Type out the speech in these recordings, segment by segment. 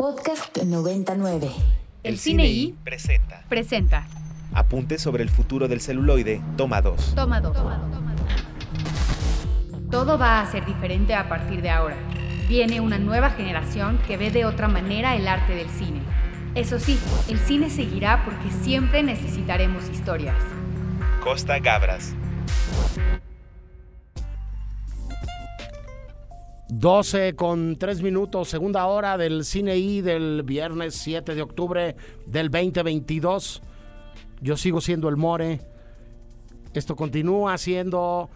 Podcast 99. El Cine I presenta presenta. Apuntes sobre el futuro del celuloide, toma 2. Toma dos. Todo va a ser diferente a partir de ahora. Viene una nueva generación que ve de otra manera el arte del cine. Eso sí, el cine seguirá porque siempre necesitaremos historias. Costa Gabras. 12 con 3 minutos, segunda hora del Cine I del viernes 7 de octubre del 2022. Yo sigo siendo el More. Esto continúa siendo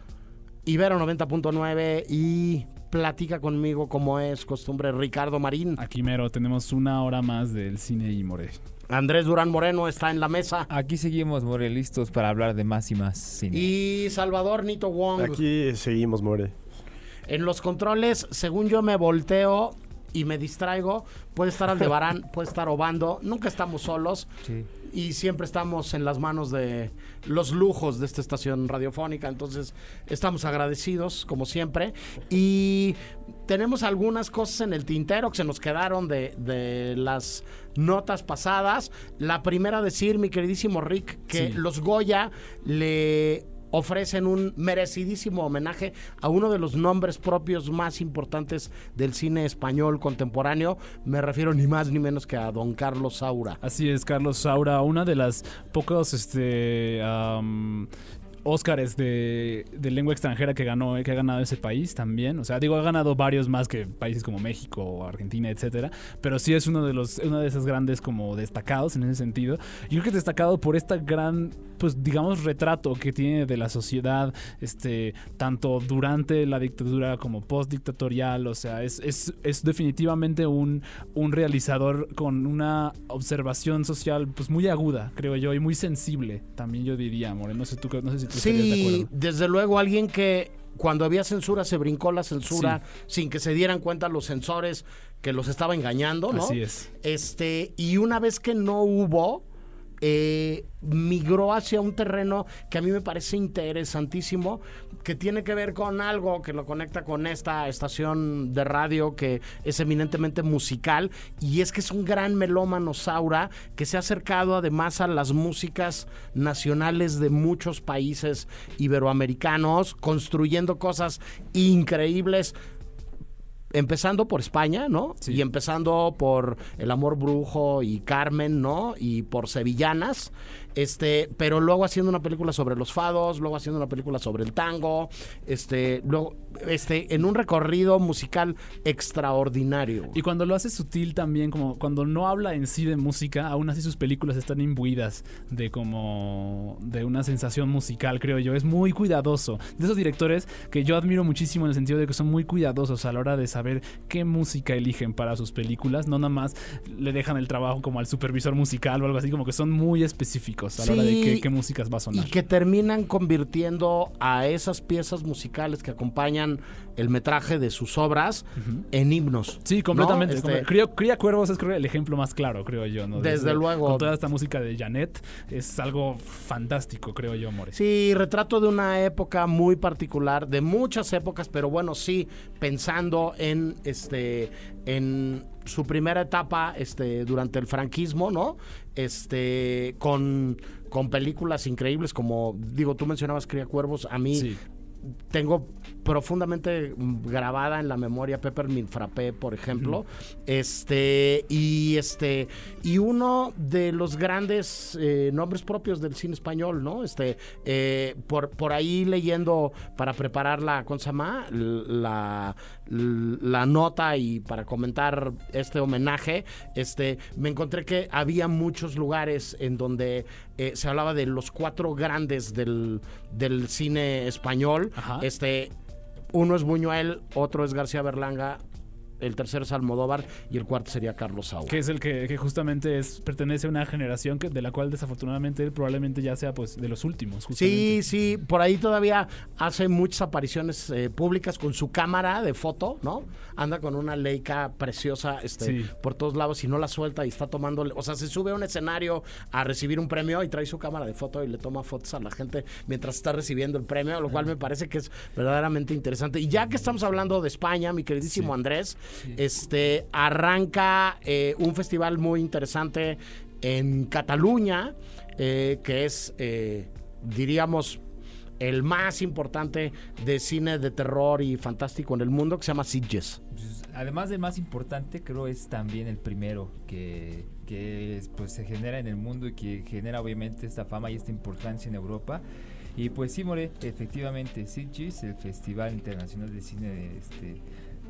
Ibero 90.9 y platica conmigo como es costumbre Ricardo Marín. Aquí mero, tenemos una hora más del cine y more. Andrés Durán Moreno está en la mesa. Aquí seguimos, More, listos para hablar de más y más cine. Y Salvador Nito Wong. Aquí seguimos, More. En los controles, según yo me volteo y me distraigo, puede estar Aldebarán, puede estar Obando. Nunca estamos solos. Sí. y siempre estamos en las manos de los lujos de esta estación radiofónica. Entonces, estamos agradecidos, como siempre. Y tenemos algunas cosas en el tintero que se nos quedaron de, de las notas pasadas. La primera decir, mi queridísimo Rick, que Sí. los Goya le ofrecen un merecidísimo homenaje a uno de los nombres propios más importantes del cine español contemporáneo. Me refiero ni más ni menos que a don Carlos Saura. Así es, Carlos Saura, una de las pocos este, Óscares de, de lengua extranjera que ganó, que ha ganado ese país también. O sea, digo, ha ganado varios más que países como México, Argentina, etcétera. Pero sí es uno de los, uno de esos grandes como destacados en ese sentido. Yo creo que es destacado por esta gran, pues digamos, retrato que tiene de la sociedad, este, tanto durante la dictadura como post-dictatorial. O sea, es, es, es definitivamente un, un realizador con una observación social pues muy aguda, creo yo, y muy sensible, también yo diría, More. No sé, tú, no sé si Sí, desde luego alguien que cuando había censura se brincó la censura sin que se dieran cuenta los censores que los estaba engañando, ¿no? Así es. Este, y una vez que no hubo, eh, migró hacia un terreno que a mí me parece interesantísimo, que tiene que ver con algo que lo conecta con esta estación de radio que es eminentemente musical, y es que es un gran melómano Saura que se ha acercado además a las músicas nacionales de muchos países iberoamericanos, construyendo cosas increíbles empezando por España, ¿no? Sí. Y empezando por El Amor Brujo y Carmen, ¿no? Y por Sevillanas. Este, pero luego haciendo una película sobre los fados, luego haciendo una película sobre el tango, este, luego, este, en un recorrido musical extraordinario. Y cuando lo hace sutil también, como cuando no habla en sí de música, aún así sus películas están imbuidas de como de una sensación musical, creo yo. Es muy cuidadoso. De esos directores que yo admiro muchísimo en el sentido de que son muy cuidadosos a la hora de saber qué música eligen para sus películas. No nada más le dejan el trabajo como al supervisor musical o algo así, como que son muy específicos a la hora de Sí, qué, qué músicas va a Y sonar. que terminan convirtiendo a esas piezas musicales que acompañan el metraje de sus obras en himnos. Sí, completamente. ¿no? Este, Cría, Cría Cuervos es creo, el ejemplo más claro, creo yo. ¿no? Desde luego. Con toda esta música de Janet es algo fantástico, creo yo, More. Sí, retrato de una época muy particular, de muchas épocas, pero bueno, sí, pensando en este en su primera etapa este durante el franquismo, ¿no? Este con con películas increíbles como digo, tú mencionabas Cría Cuervos, a mí Sí. tengo profundamente grabada en la memoria Peppermint Frappé, por ejemplo. Este, y este, y uno de los grandes eh, nombres propios del cine español, ¿no? Este, eh, por, por ahí leyendo para preparar la, ¿cómo se llama? La, la nota y para comentar este homenaje, este, me encontré que había muchos lugares en donde eh, se hablaba de los cuatro grandes del, del cine español. Ajá. Este, uno es Buñuel, otro es García Berlanga, el tercero es Almodóvar y el cuarto sería Carlos Saura. Que es el que, que justamente es, pertenece a una generación que, de la cual desafortunadamente él probablemente ya sea pues de los últimos. Sí, justamente. sí, por ahí todavía hace muchas apariciones eh, públicas con su cámara de foto, ¿no? Anda con una Leica preciosa este, Sí. por todos lados y no la suelta y está tomando, o sea, se sube a un escenario a recibir un premio y trae su cámara de foto y le toma fotos a la gente mientras está recibiendo el premio, lo cual me parece que es verdaderamente interesante. Y ya que estamos hablando de España, mi queridísimo Sí. Andrés, Este arranca eh, un festival muy interesante en Cataluña, eh, que es, eh, diríamos, el más importante de cine de terror y fantástico en el mundo, que se llama Sitges. Pues, además del más importante, creo es también el primero que, que es, pues, se genera en el mundo y que genera obviamente esta fama y esta importancia en Europa. Y pues sí, More, efectivamente, Sitges, el Festival Internacional de Cine de, este,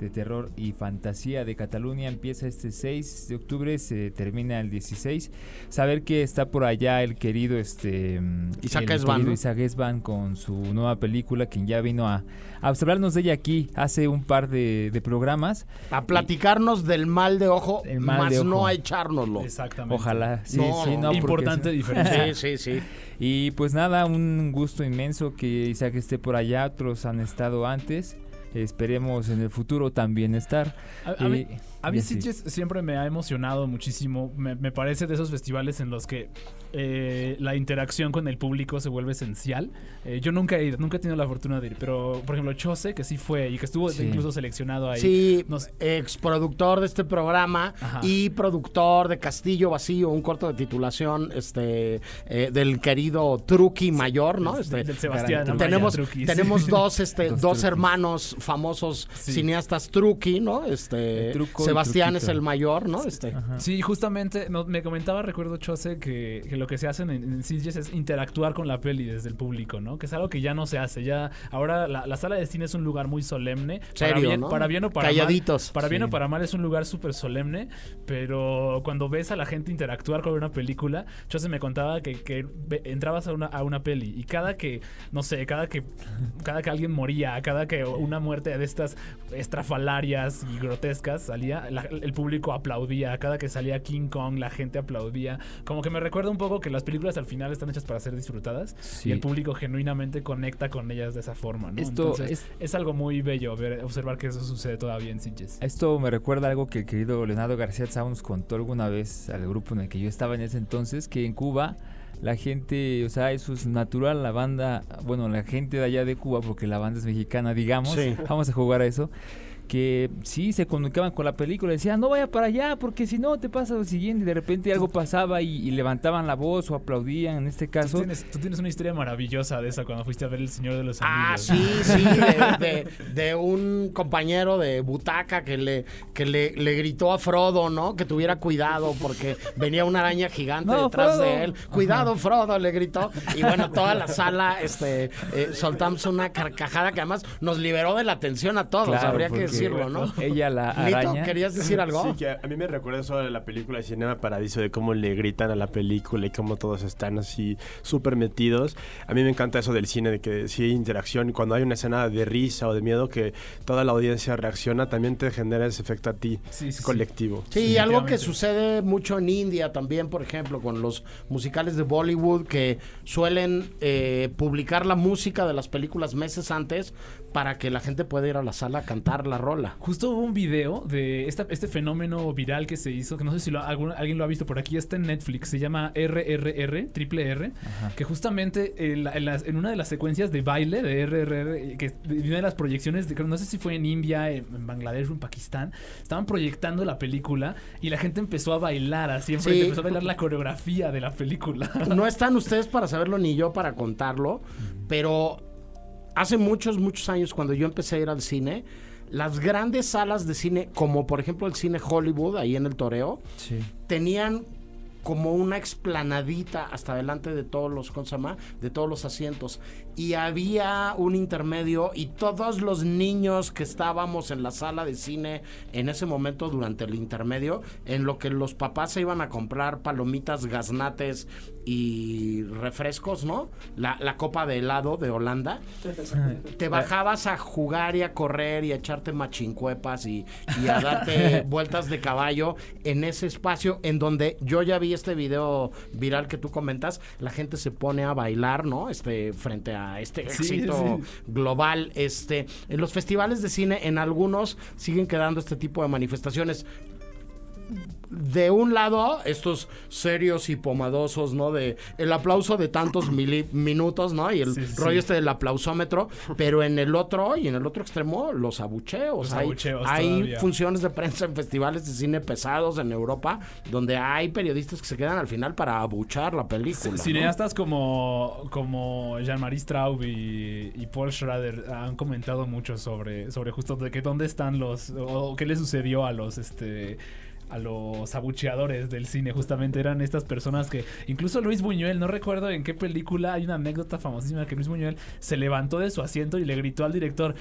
de Terror y Fantasía de Cataluña, empieza este 6 de octubre, se termina el 16. Saber que está por allá el querido este mm, Isaac el Esban, querido ¿no? Isaac Esban con su nueva película, quien ya vino a, a hablarnos de ella aquí hace un par de, de programas. A platicarnos del mal de ojo, El mal más de ojo. no a echárnoslo. Exactamente. Ojalá, sí, No, sí, no, Importante diferencia. Sí, sí, sí. Y pues nada, un gusto inmenso que Isaac esté por allá, otros han estado antes. Esperemos en el futuro también estar. A, a mí, Y- a mí. Sitges siempre me ha emocionado muchísimo. Me, me parece de esos festivales en los que eh, la interacción con el público se vuelve esencial. Eh, yo nunca he ido, nunca he tenido la fortuna de ir, pero por ejemplo Chose, que sí fue y que estuvo Sí. incluso seleccionado ahí. Sí, Nos- ex productor de este programa Ajá. y productor de Castillo Vacío, un corto de titulación este eh, del querido Truqui Mayor, ¿no? Este, del Sebastián Gran- Amaya tenemos tenemos dos este Dos hermanos famosos Sí. cineastas Truqui, ¿no? Este Sebastián es el mayor, ¿no? Este Ajá. Sí, justamente no, me comentaba, recuerdo Chose, que, que lo que se hacen en, en Sitges es interactuar con la peli desde el público, ¿no? Que es algo que ya no se hace. Ya ahora la, la sala de cine es un lugar muy solemne. para bien, ¿no? Para bien o para Calladitos. mal. Para bien Sí. o para mal es un lugar súper solemne, pero cuando ves a la gente interactuar con una película, Chose me contaba que, entrabas a una, a una peli y cada que, no sé, cada que, cada que alguien moría, cada que una muerte de estas estrafalarias y grotescas salía, la- el público aplaudía, cada que salía King Kong la gente aplaudía, como que me recuerda un poco que las películas al final están hechas para ser disfrutadas Sí. y el público genuinamente conecta con ellas de esa forma, ¿no? Esto Entonces, es- es algo muy bello ver, observar que eso sucede todavía en Sitges. Esto me recuerda algo que el querido Leonardo García Tsao nos contó alguna vez al grupo en el que yo estaba en ese entonces, que en Cuba la gente, o sea, eso es natural, la banda, bueno, la gente de allá de Cuba, porque la banda es mexicana, digamos, Sí. vamos a jugar a eso, que sí se comunicaban con la película, decían, no vaya para allá, porque si no te pasa lo siguiente, y de repente algo pasaba y, y levantaban la voz o aplaudían, en este Tú caso. tienes, tú tienes una historia maravillosa de esa cuando fuiste a ver El Señor de los Ah, Anillos. sí, sí, de, de- de un compañero de butaca que le que le, le gritó a Frodo, ¿no? Que tuviera cuidado porque venía una araña gigante No, detrás Frodo. de él. Cuidado, Frodo, le gritó. Y bueno, toda la sala, este, eh, soltamos una carcajada que además nos liberó de la tensión a todos, Claro, habría que porque decirlo, ¿no? Ella, la Lito. ¿querías decir algo? Sí, que a mí me recuerda eso de la película de Cinema Paradiso, de cómo le gritan a la película y cómo todos están así súper metidos. A mí me encanta eso del cine, de que si hay interacción y cuando hay una escena de risa o de miedo que toda la audiencia reacciona, también te genera ese efecto a ti Sí, sí, sí. colectivo. Sí, algo que sucede mucho en India también, por ejemplo, con los musicales de Bollywood que suelen eh, publicar la música de las películas meses antes para que la gente pueda ir a la sala a cantar la rola. Justo hubo un video de esta- este fenómeno viral que se hizo, que no sé si lo- algún- alguien lo ha visto por aquí, está en Netflix, se llama RRR, triple R, que justamente en, la- en las- en una de las secuencias de baile de RRR, que de una de las proyecciones, de, no sé si fue en India, en, en Bangladesh o en Pakistán, estaban proyectando la película y la gente empezó a bailar así, Sí. empezó a bailar la coreografía de la película. No están ustedes para saberlo ni yo para contarlo, pero hace muchos, muchos años cuando yo empecé a ir al cine, las grandes salas de cine, como por ejemplo el cine Hollywood, ahí en el Toreo, Sí. tenían como una explanadita hasta delante de todos los, ¿cómo se llama? De todos los asientos. Y había un intermedio y todos los niños que estábamos en la sala de cine en ese momento durante el intermedio, en lo que los papás se iban a comprar palomitas, gaznates y refrescos, ¿no? La, la copa de helado de Holanda. Te bajabas a jugar y a correr y a echarte machincuepas y, y a darte vueltas de caballo en ese espacio en donde yo ya vi este video viral que tú comentas, la gente se pone a bailar, ¿no? Este, frente a este Sí, éxito sí. global. Este, en los festivales de cine, en algunos siguen quedando este tipo de manifestaciones de un lado, estos serios y pomadosos, ¿no? De el aplauso de tantos mili- minutos, ¿no? Y el Sí, rollo sí. este del aplausómetro, pero en el otro y en el otro extremo, los abucheos. Los hay abucheos hay todavía. funciones de prensa en festivales de cine pesados en Europa, donde hay periodistas que se quedan al final para abuchar la película. ¿no? Cineastas como, como Jean-Marie Straub y, y Paul Schrader han comentado mucho sobre, sobre justo de que dónde están los o qué le sucedió a los este a los abucheadores del cine justamente eran estas personas que incluso Luis Buñuel no recuerdo en qué película hay una anécdota famosísima que Luis Buñuel se levantó de su asiento y le gritó al director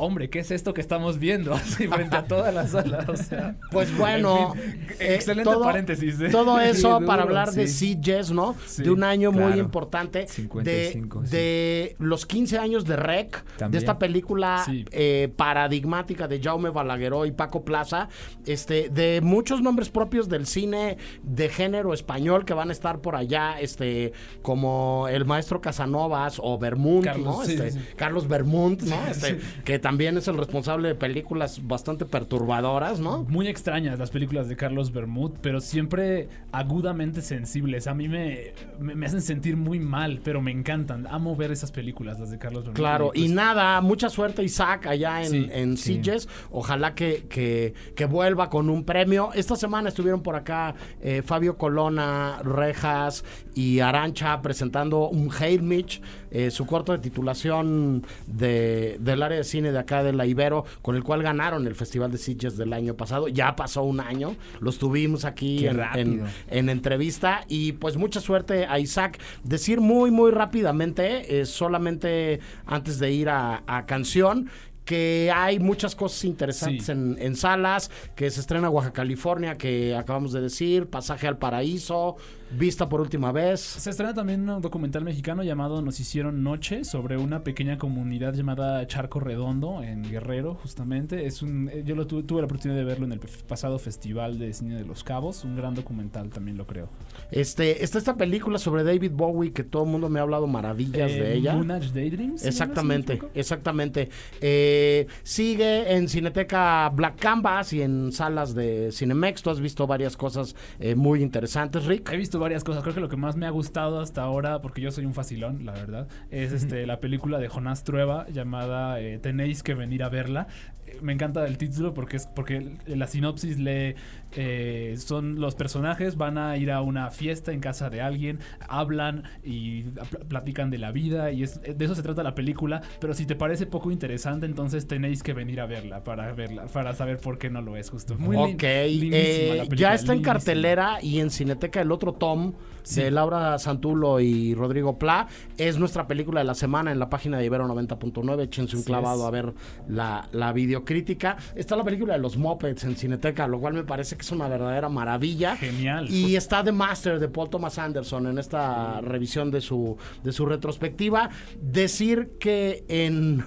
Hombre, ¿qué es esto que estamos viendo? Así frente a toda la sala. O sea, Pues bueno, en fin, eh, excelente todo- paréntesis. ¿eh? Todo eso para hablar de sí. CJS, ¿no? Sí, de un año muy importante. 55, de, sí. de los 15 años de Rec, de esta película eh, paradigmática de Jaume Balagueró y Paco Plaza, este, de muchos nombres propios del cine de género español que van a estar por allá, este, como el maestro Casanovas o Bermúdez, ¿no? Este. Carlos Bermúdez, ¿no? Este, Que también es el responsable de películas bastante perturbadoras, ¿no? Muy extrañas las películas de Carlos Bermud, pero siempre agudamente sensibles. A mí me, me, me hacen sentir muy mal, pero me encantan. Amo ver esas películas, las de Carlos Bermud. Claro, y pues, nada, mucha suerte Isaac allá en, Sí, en sí. Sitges. Ojalá que, que, que vuelva con un premio. Esta semana estuvieron por acá eh, Fabio Colona, Rejas y Arancha presentando un Hail Mitch, eh, su corto de titulación de, del área de cine de acá de la Ibero, con el cual ganaron el Festival de Sitges del año pasado. Ya pasó un año, los tuvimos aquí en, en, rápido. en entrevista y pues mucha suerte a Isaac. Decir muy muy rápidamente, eh, solamente antes de ir a, a canción, que hay muchas cosas interesantes Sí. en, en salas, que se estrena Oaxaca, California, que acabamos de decir, Pasaje al Paraíso, Vista por última vez. Se estrena también un documental mexicano llamado Nos hicieron noche sobre una pequeña comunidad llamada Charco Redondo en Guerrero, justamente. Es un, eh, yo lo tuve, tuve la oportunidad de verlo en el pasado festival de cine de Los Cabos, un gran documental también lo creo. Este, está esta película sobre David Bowie que todo el mundo me ha hablado maravillas Eh, de ella. Moonage Daydreams. ¿se llama, si no me Exactamente, exactamente. Eh, sigue en Cineteca Black Canvas y en salas de Cinemex. Tú has visto varias cosas eh, muy interesantes, Rick. He visto varias cosas. Creo que lo que más me ha gustado hasta ahora, porque yo soy un facilón, la verdad, es este la película de Jonás Trueba llamada eh, Tenéis que venir a verla. Me encanta el título porque es porque la sinopsis lee eh, son los personajes van a ir a una fiesta en casa de alguien, hablan y pl- platican de la vida y es, de eso se trata la película. Pero si te parece poco interesante, entonces tenéis que venir a verla para verla, para saber por qué no lo es justo. Muy ok, eh, la ya está en cartelera y en Cineteca el otro Tom Sí. de Laura Santulo y Rodrigo Pla. Es nuestra película de la semana en la página de Ibero 90.9. Échense un clavado es. a ver la, la videocrítica. Está la película de los Muppets en Cineteca, lo cual me parece que es una verdadera maravilla. Genial. Y está The Master de Paul Thomas Anderson en esta revisión de su, de su retrospectiva. Decir que en,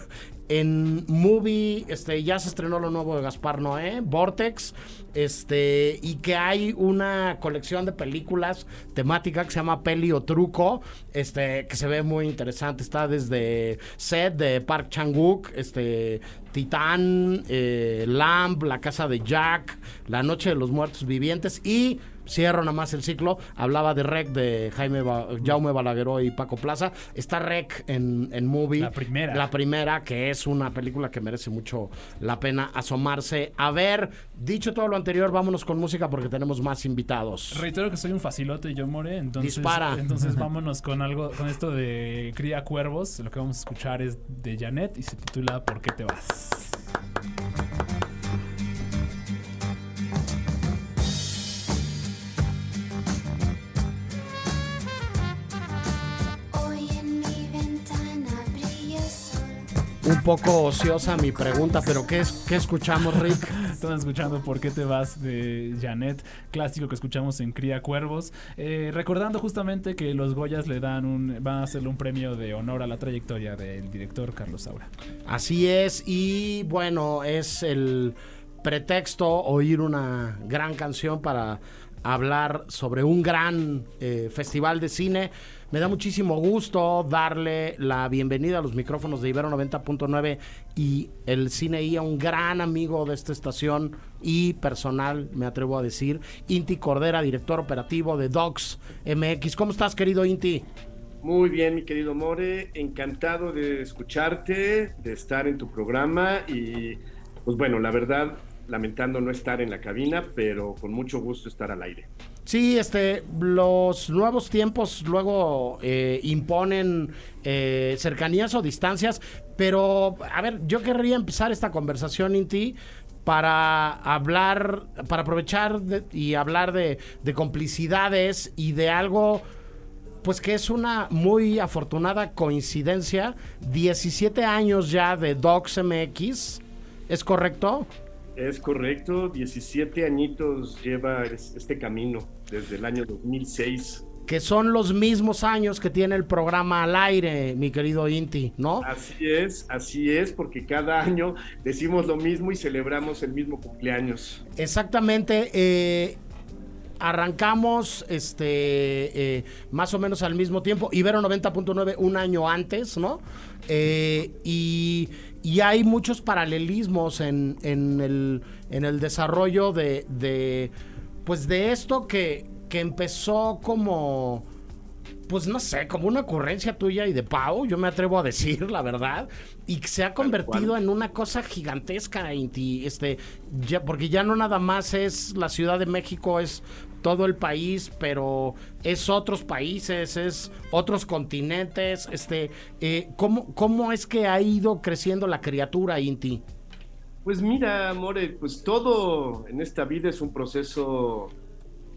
en Movie este, ya se estrenó lo nuevo de Gaspar Noé, Vortex, este, y que hay una colección de películas temática que se llama Peli o Truco, este, que se ve muy interesante. Está desde Set de Park Chang-wook, este, Titán, eh, Lamb, La Casa de Jack, La Noche de los Muertos Vivientes y cierro nada más el ciclo. Hablaba de Rec de Jaime Ba- Jaume Balagueró y Paco Plaza. Está Rec en, en Movie. La primera. La primera, que es una película que merece mucho la pena asomarse a ver. Dicho todo lo anterior, vámonos con música porque tenemos más invitados. Reitero que soy un facilote yo more, entonces Dispara. entonces vámonos con algo con esto de Cría Cuervos. Lo que vamos a escuchar es de Janet y se titula ¿Por qué te vas? Un poco ociosa mi pregunta, pero ¿qué, es, qué escuchamos, Rick? Están escuchando ¿Por qué te vas? de Janet, clásico que escuchamos en Cría Cuervos. Eh, recordando justamente que los Goyas le dan un, van a hacerle un premio de honor a la trayectoria del director Carlos Saura. Así es, y bueno, es el pretexto oír una gran canción para hablar sobre un gran eh, festival de cine. Me da muchísimo gusto darle la bienvenida a los micrófonos de Ibero 90.9 y el Cine I a un gran amigo de esta estación y personal, me atrevo a decir, Inti Cordera, director operativo de Docs MX. ¿Cómo estás, querido Inti? Muy bien, mi querido More, encantado de escucharte, de estar en tu programa y pues bueno, la verdad, lamentando no estar en la cabina, pero con mucho gusto estar al aire. Sí, este, los nuevos tiempos luego eh, imponen eh, cercanías o distancias, pero a ver, yo querría empezar esta conversación, Inti, para hablar, para aprovechar y hablar de, de complicidades y de algo, pues que es una muy afortunada coincidencia, 17 años ya de Docs MX, ¿es correcto? Es correcto, 17 añitos lleva es- este camino desde el año 2006. Que son los mismos años que tiene el programa al aire, mi querido Inti, ¿no? Así es, así es, porque cada año decimos lo mismo y celebramos el mismo cumpleaños. Exactamente. eh, arrancamos este eh, más o menos al mismo tiempo. Ibero 90.9 un año antes, ¿no? Eh, y, y hay muchos paralelismos en, en el, en el desarrollo de, de, pues de esto que, que empezó como pues no sé, como una ocurrencia tuya y de Pau, yo me atrevo a decir la verdad, y que se ha convertido en una cosa gigantesca, este, ya, porque ya no nada más es la Ciudad de México, es todo el país, pero es otros países, es otros continentes, este, eh, ¿cómo, ¿cómo es que ha ido creciendo la criatura, Inti? Pues mira, More, pues todo en esta vida es un proceso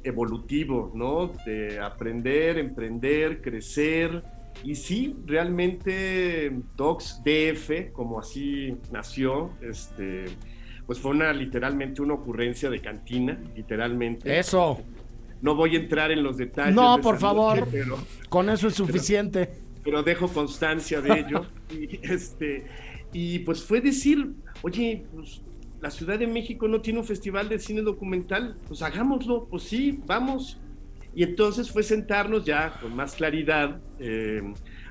evolutivo, ¿no? De aprender, emprender, crecer. Y sí, realmente Docs DF, como así nació, este, pues fue una literalmente una ocurrencia de cantina, literalmente. Eso, No voy a entrar en los detalles. No, de por favor. noche, pero, con eso es suficiente. pero dejo constancia de ello. y, este, y pues fue decir, oye, pues, la Ciudad de México no tiene un festival de cine documental, pues hagámoslo, pues sí, vamos. Y entonces fue sentarnos ya con más claridad eh,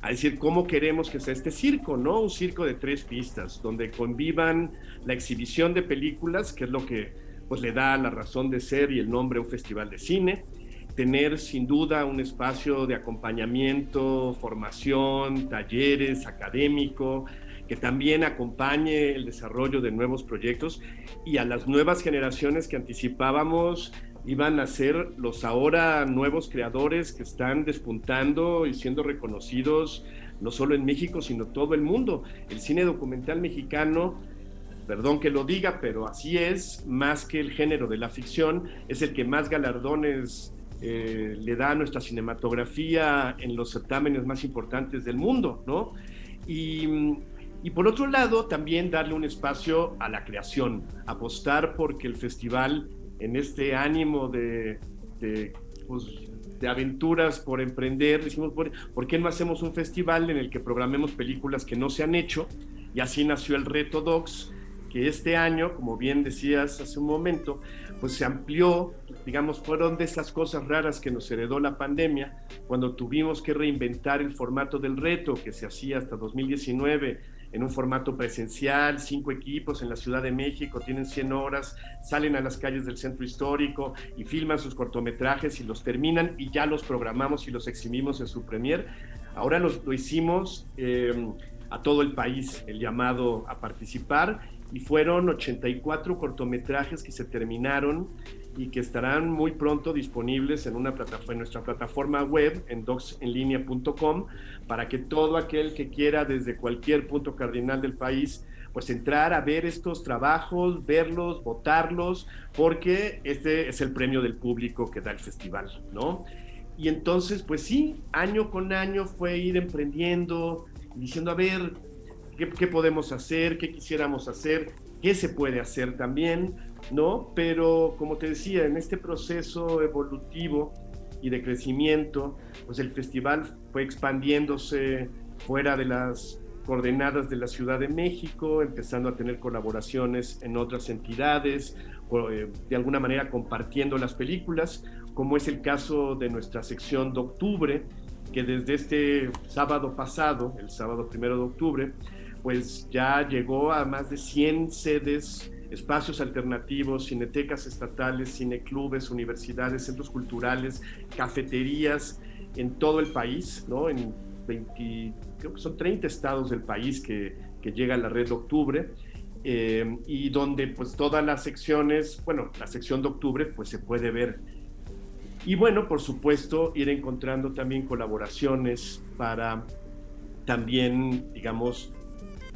a decir cómo queremos que sea este circo, ¿no? Un circo de tres pistas, donde convivan la exhibición de películas, que es lo que pues le da la razón de ser y el nombre a un festival de cine, tener sin duda un espacio de acompañamiento, formación, talleres, académico, que también acompañe el desarrollo de nuevos proyectos y a las nuevas generaciones que anticipábamos iban a ser los ahora nuevos creadores que están despuntando y siendo reconocidos no solo en México, sino todo el mundo. El cine documental mexicano perdón que lo diga, pero así es, más que el género de la ficción, es el que más galardones eh, le da a nuestra cinematografía en los certámenes más importantes del mundo, ¿no? Y, y por otro lado, también darle un espacio a la creación, apostar porque el festival, en este ánimo de, de, pues, de aventuras por emprender, decimos, ¿por, ¿por qué no hacemos un festival en el que programemos películas que no se han hecho? Y así nació el reto Docs, que este año, como bien decías hace un momento, pues se amplió, digamos, fueron de esas cosas raras que nos heredó la pandemia, cuando tuvimos que reinventar el formato del reto que se hacía hasta 2019 en un formato presencial, cinco equipos en la Ciudad de México, tienen 100 horas, salen a las calles del centro histórico y filman sus cortometrajes y los terminan y ya los programamos y los exhibimos en su premier. Ahora los, lo hicimos eh, a todo el país, el llamado a participar y fueron 84 cortometrajes que se terminaron y que estarán muy pronto disponibles en, una plataforma, en nuestra plataforma web, en docsenlinea.com, para que todo aquel que quiera desde cualquier punto cardinal del país, pues entrar a ver estos trabajos, verlos, votarlos, porque este es el premio del público que da el festival, ¿no? Y entonces, pues sí, año con año fue ir emprendiendo, diciendo, a ver, ¿qué, qué podemos hacer? ¿Qué quisiéramos hacer? ¿Qué se puede hacer también? ¿No? Pero como te decía, en este proceso evolutivo y de crecimiento, pues el festival fue expandiéndose fuera de las coordenadas de la Ciudad de México, empezando a tener colaboraciones en otras entidades, eh, de alguna manera compartiendo las películas, como es el caso de nuestra sección de octubre, que desde este sábado pasado, el sábado primero de octubre, pues ya llegó a más de 100 sedes, espacios alternativos, cinetecas estatales, cineclubes, universidades, centros culturales, cafeterías en todo el país, ¿no? En 20, creo que son 30 estados del país que, que llega a la red de octubre. eh, y donde pues todas las secciones, bueno, la sección de octubre pues se puede ver. Y bueno, por supuesto, ir encontrando también colaboraciones para también, digamos,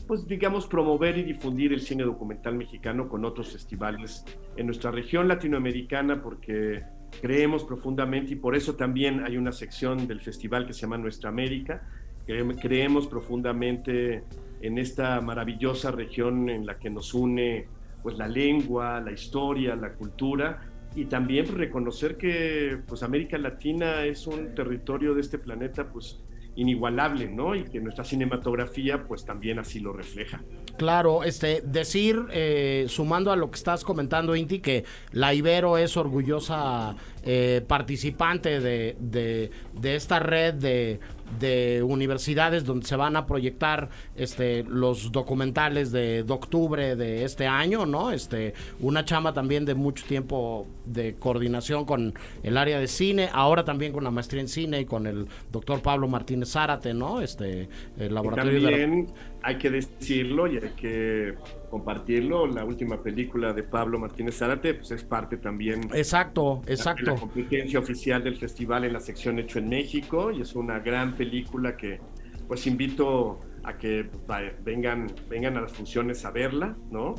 pues digamos, promover y difundir el cine documental mexicano con otros festivales en nuestra región latinoamericana, porque creemos profundamente y por eso también hay una sección del festival que se llama Nuestra América. Cre- Creemos profundamente en esta maravillosa región en la que nos une pues la lengua, la historia, la cultura y también reconocer que pues América Latina es un territorio de este planeta pues inigualable, ¿no? Y que nuestra cinematografía pues también así lo refleja. Claro, este, decir, eh, sumando a lo que estás comentando, Inti, que la Ibero es orgullosa eh, participante de, de- de esta red de, de universidades donde se van a proyectar este, los documentales de, octubre de este año, ¿no? Este, una chamba también de mucho tiempo de coordinación con el área de cine, ahora también con la maestría en cine y con el doctor Pablo Martínez Zárate, ¿no? Este, el Y laboratorio de... hay que decirlo y hay que compartirlo, la última película de Pablo Martínez Zárate pues es parte también Exacto, de exacto. la competencia oficial del festival en la sección Hecho en México y es una gran película que pues invito a que vaya, vengan, vengan a las funciones a verla, ¿no?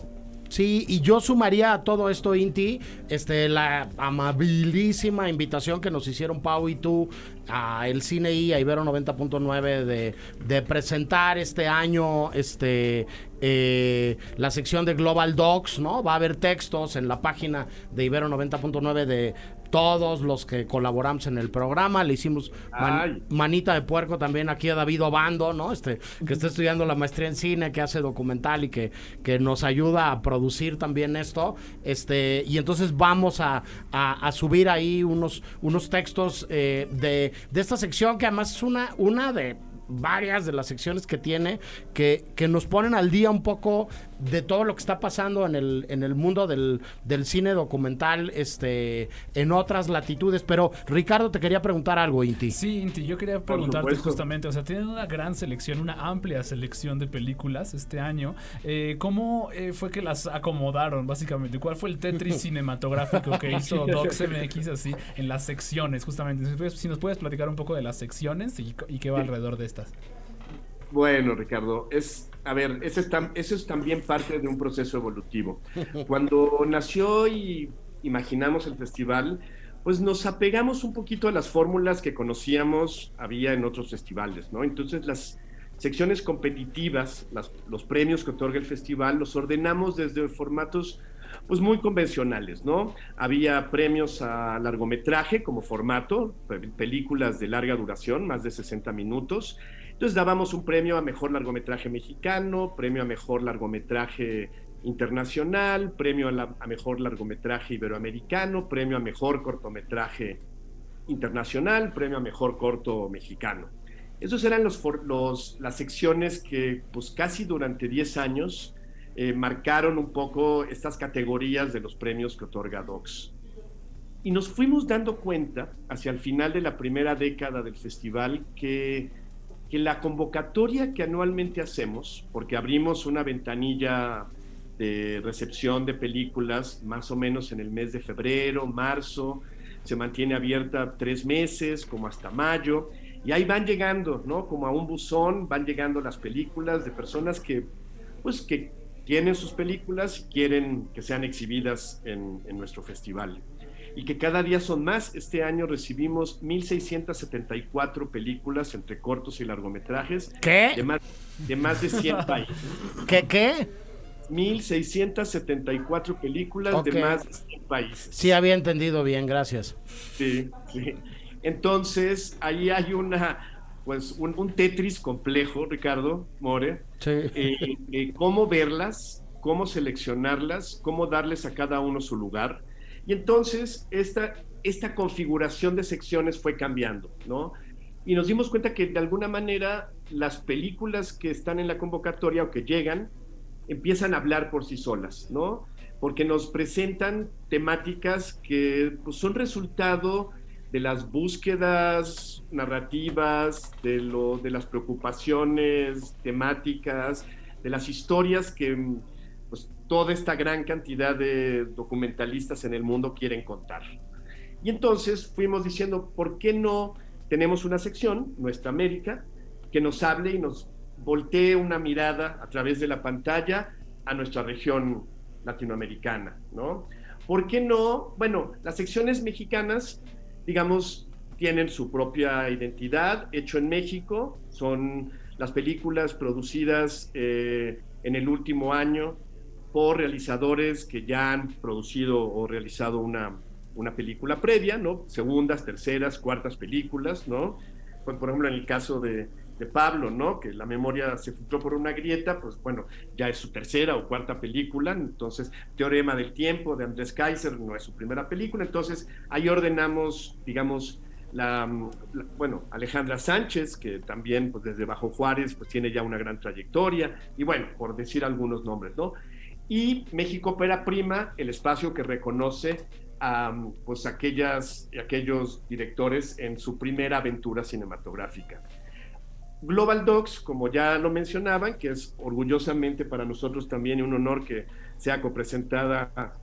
Sí, y yo sumaría a todo esto, Inti, este, la amabilísima invitación que nos hicieron Pau y tú a El Cine y a Ibero 90.9 de, de presentar este año este, eh, la sección de Global Docs, ¿no? Va a haber textos en la página de Ibero 90.9 de todos los que colaboramos en el programa. Le hicimos man- manita de puerco también aquí a David Obando, ¿no? Este, que está estudiando la maestría en cine, que hace documental y que, que nos ayuda a producir también esto. Este, y entonces vamos a, a- a subir ahí unos, unos textos eh, de, de esta sección, que además es una, una de varias de las secciones que tiene que, que nos ponen al día un poco de todo lo que está pasando en el, en el mundo del, del cine documental este, en otras latitudes. Pero Ricardo, te quería preguntar algo, Inti. Sí, Inti, yo quería preguntarte justamente, o sea, tienen una gran selección, una amplia selección de películas este año. Eh, ¿Cómo eh, fue que las acomodaron, básicamente? ¿Cuál fue el Tetris cinematográfico que hizo Docs MX así en las secciones, justamente? Si, puedes- si nos puedes platicar un poco de las secciones y, y qué va alrededor de Bueno, Ricardo, es, a ver, ese es tam- eso es también parte de un proceso evolutivo. Cuando nació y imaginamos el festival, pues nos apegamos un poquito a las fórmulas que conocíamos había en otros festivales, ¿no? Entonces las secciones competitivas, las- los premios que otorga el festival, los ordenamos desde formatos pues muy convencionales, ¿no? Había premios a largometraje como formato, pe- películas de larga duración, más de 60 minutos. Entonces dábamos un premio a mejor largometraje mexicano, premio a mejor largometraje internacional, premio a, la- a mejor largometraje iberoamericano, premio a mejor cortometraje internacional, premio a mejor corto mexicano. Esos eran los, los- las secciones que pues casi durante 10 años eh, marcaron un poco estas categorías de los premios que otorga Docs. Y nos fuimos dando cuenta hacia el final de la primera década del festival que, que la convocatoria que anualmente hacemos, porque abrimos una ventanilla de recepción de películas más o menos en el mes de febrero, marzo, se mantiene abierta tres meses, como hasta mayo, y ahí van llegando, ¿no? Como a un buzón, van llegando las películas de personas que, pues, que tienen sus películas y quieren que sean exhibidas en, en nuestro festival. Y que cada día son más. Este año recibimos 1.674 películas entre cortos y largometrajes de ¿Qué? más de, más de 100 países. ¿Qué? ¿Qué? 1.674 películas de más de 100 países. Sí, había entendido bien, gracias. Sí, sí. Entonces, ahí hay una, pues, un, un Tetris complejo, Ricardo More, Sí. eh, eh, cómo verlas, cómo seleccionarlas, cómo darles a cada uno su lugar. Y entonces esta, esta configuración de secciones fue cambiando, ¿no? y nos dimos cuenta que de alguna manera las películas que están en la convocatoria o que llegan empiezan a hablar por sí solas, ¿no? Porque nos presentan temáticas que pues, son resultado de las búsquedas narrativas, de, lo, de las preocupaciones temáticas, de las historias que pues, toda esta gran cantidad de documentalistas en el mundo quieren contar. Y entonces fuimos diciendo, ¿por qué no tenemos una sección, Nuestra América, que nos hable y nos voltee una mirada a través de la pantalla a nuestra región latinoamericana, ¿no? ¿Por qué no? Bueno, las secciones mexicanas, digamos, tienen su propia identidad, hecho en México, son las películas producidas eh, en el último año por realizadores que ya han producido o realizado una, una película previa, ¿no? Segundas, terceras, cuartas películas, ¿no? Pues, por ejemplo, en el caso de, de Pablo, ¿no? Que la memoria se filtró por una grieta, pues bueno, ya es su tercera o cuarta película, entonces Teorema del Tiempo de Andrés Kaiser no es su primera película, entonces ahí ordenamos, digamos, la, bueno, Alejandra Sánchez, que también pues desde Bajo Juárez pues tiene ya una gran trayectoria, y bueno, por decir algunos nombres, ¿no? Y México Opera Prima, el espacio que reconoce a pues aquellas, aquellos directores en su primera aventura cinematográfica. Global Docs, como ya lo mencionaban, que es orgullosamente para nosotros también un honor que sea copresentada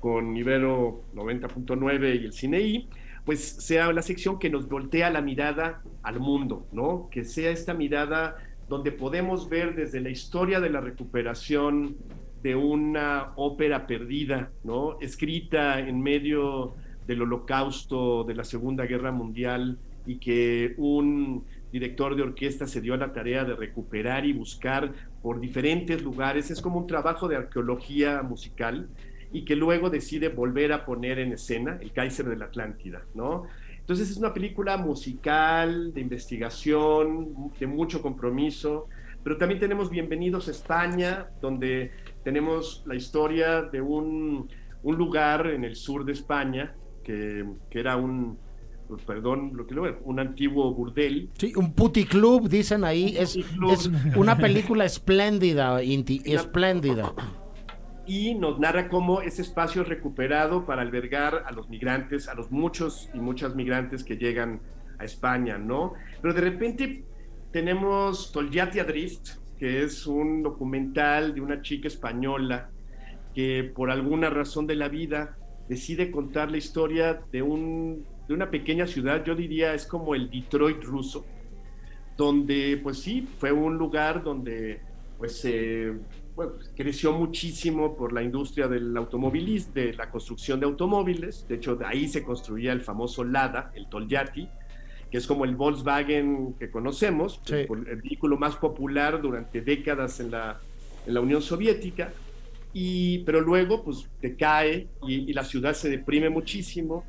con Ibero 90.9 y el CineI, pues sea la sección que nos voltea la mirada al mundo, ¿no? Que sea esta mirada donde podemos ver desde la historia de la recuperación de una ópera perdida, ¿no? Escrita en medio del holocausto, de la Segunda Guerra Mundial, y que un director de orquesta se dio a la tarea de recuperar y buscar por diferentes lugares. Es como un trabajo de arqueología musical y que luego decide volver a poner en escena el Kaiser de la Atlántida, ¿no? Entonces es una película musical, de investigación, de mucho compromiso, pero también tenemos Bienvenidos a España, donde tenemos la historia de un, un lugar en el sur de España, que, que era un, perdón, lo que lo un antiguo burdel, Sí, un puticlub, dicen ahí. Es, es una película espléndida, Inti, espléndida. y nos narra cómo ese espacio es recuperado para albergar a los migrantes, a los muchos y muchas migrantes que llegan a España, ¿no? Pero de repente tenemos Toljati Adrift, que es un documental de una chica española que por alguna razón de la vida decide contar la historia de, un, de una pequeña ciudad, yo diría es como el Detroit ruso, donde pues sí, fue un lugar donde pues eh, bueno, pues, creció muchísimo por la industria del automovilismo, de la construcción de automóviles. De hecho, de ahí se construía el famoso Lada, el Tolyatti, que es como el Volkswagen que conocemos, Sí. el, el vehículo más popular durante décadas en la, en la Unión Soviética. Y, pero luego, pues, decae y, y la ciudad se deprime muchísimo.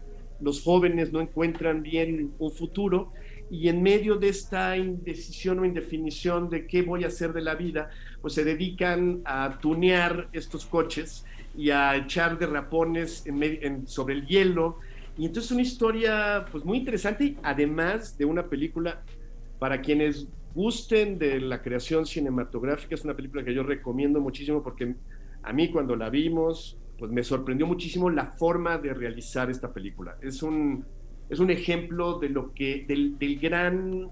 Los jóvenes no encuentran bien un futuro y en medio de esta indecisión o indefinición de qué voy a hacer de la vida, pues se dedican a tunear estos coches y a echar derrapones en sobre el hielo. Y entonces una historia pues muy interesante, además de una película para quienes gusten de la creación cinematográfica, es una película que yo recomiendo muchísimo porque a mí cuando la vimos, pues me sorprendió muchísimo la forma de realizar esta película. Es un, es un ejemplo de lo que, del, del gran,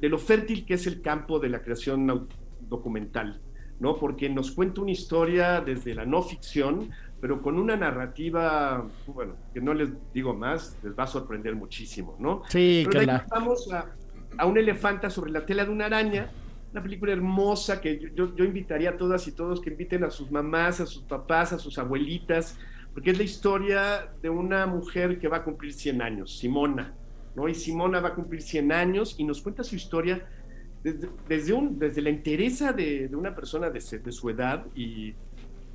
de lo fértil que es el campo de la creación documental, ¿no? Porque nos cuenta una historia desde la no ficción, pero con una narrativa, bueno, que no les digo más, les va a sorprender muchísimo, ¿no? Sí, Pero que la... Vamos a, a un elefanta sobre la tela de una araña, una película hermosa que yo, yo, invitaría a todas y todos que inviten a sus mamás, a sus papás, a sus abuelitas, porque es la historia de una mujer que va a cumplir 100 años, Simona, ¿no? Y Simona va a cumplir 100 años y nos cuenta su historia desde, desde, la entereza de, de una persona de, de su edad y,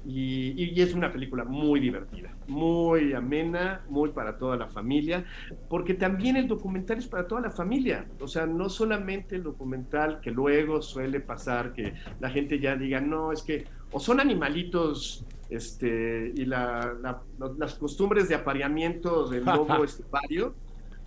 y, y es una película muy divertida, muy amena, muy para toda la familia, porque también el documental es para toda la familia, o sea, no solamente el documental que luego suele pasar que la gente ya diga, no, es que o son animalitos este, y la- la- las costumbres de apareamiento del lobo estepario,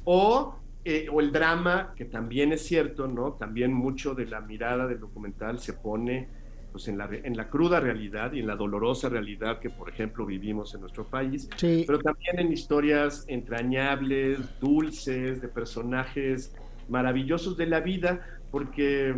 o eh, o el drama, que también es cierto, ¿no? También mucho de la mirada del documental se pone pues, en, la, en la cruda realidad y en la dolorosa realidad que, por ejemplo, vivimos en nuestro país, Sí. pero también en historias entrañables, dulces, de personajes maravillosos de la vida, porque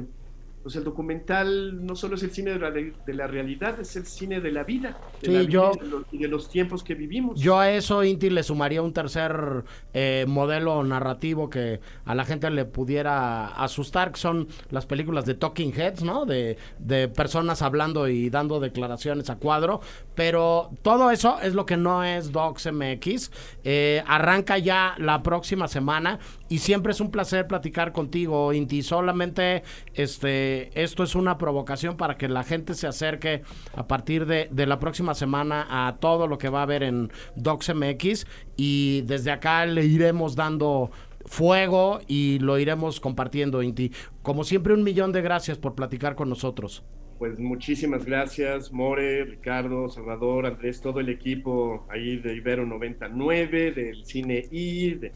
pues el documental no solo es el cine de la, de la realidad, es el cine de la vida, de Sí, la vida yo- y de los, y de los tiempos que vivimos. Yo a eso, Inti, le sumaría un tercer eh, modelo narrativo que a la gente le pudiera asustar, que son las películas de Talking Heads, ¿no? De, de personas hablando y dando declaraciones a cuadro. Pero todo eso es lo que no es Docs MX. Eh, arranca ya la próxima semana y siempre es un placer platicar contigo, Inti. Solamente este, esto es una provocación para que la gente se acerque a partir de, de la próxima semana a todo lo que va a haber en Docs MX y desde acá le iremos dando fuego y lo iremos compartiendo, Inti. Como siempre, un millón de gracias por platicar con nosotros. Pues muchísimas gracias, More, Ricardo, Salvador, Andrés, todo el equipo ahí de Ibero 99, del Cine I, de,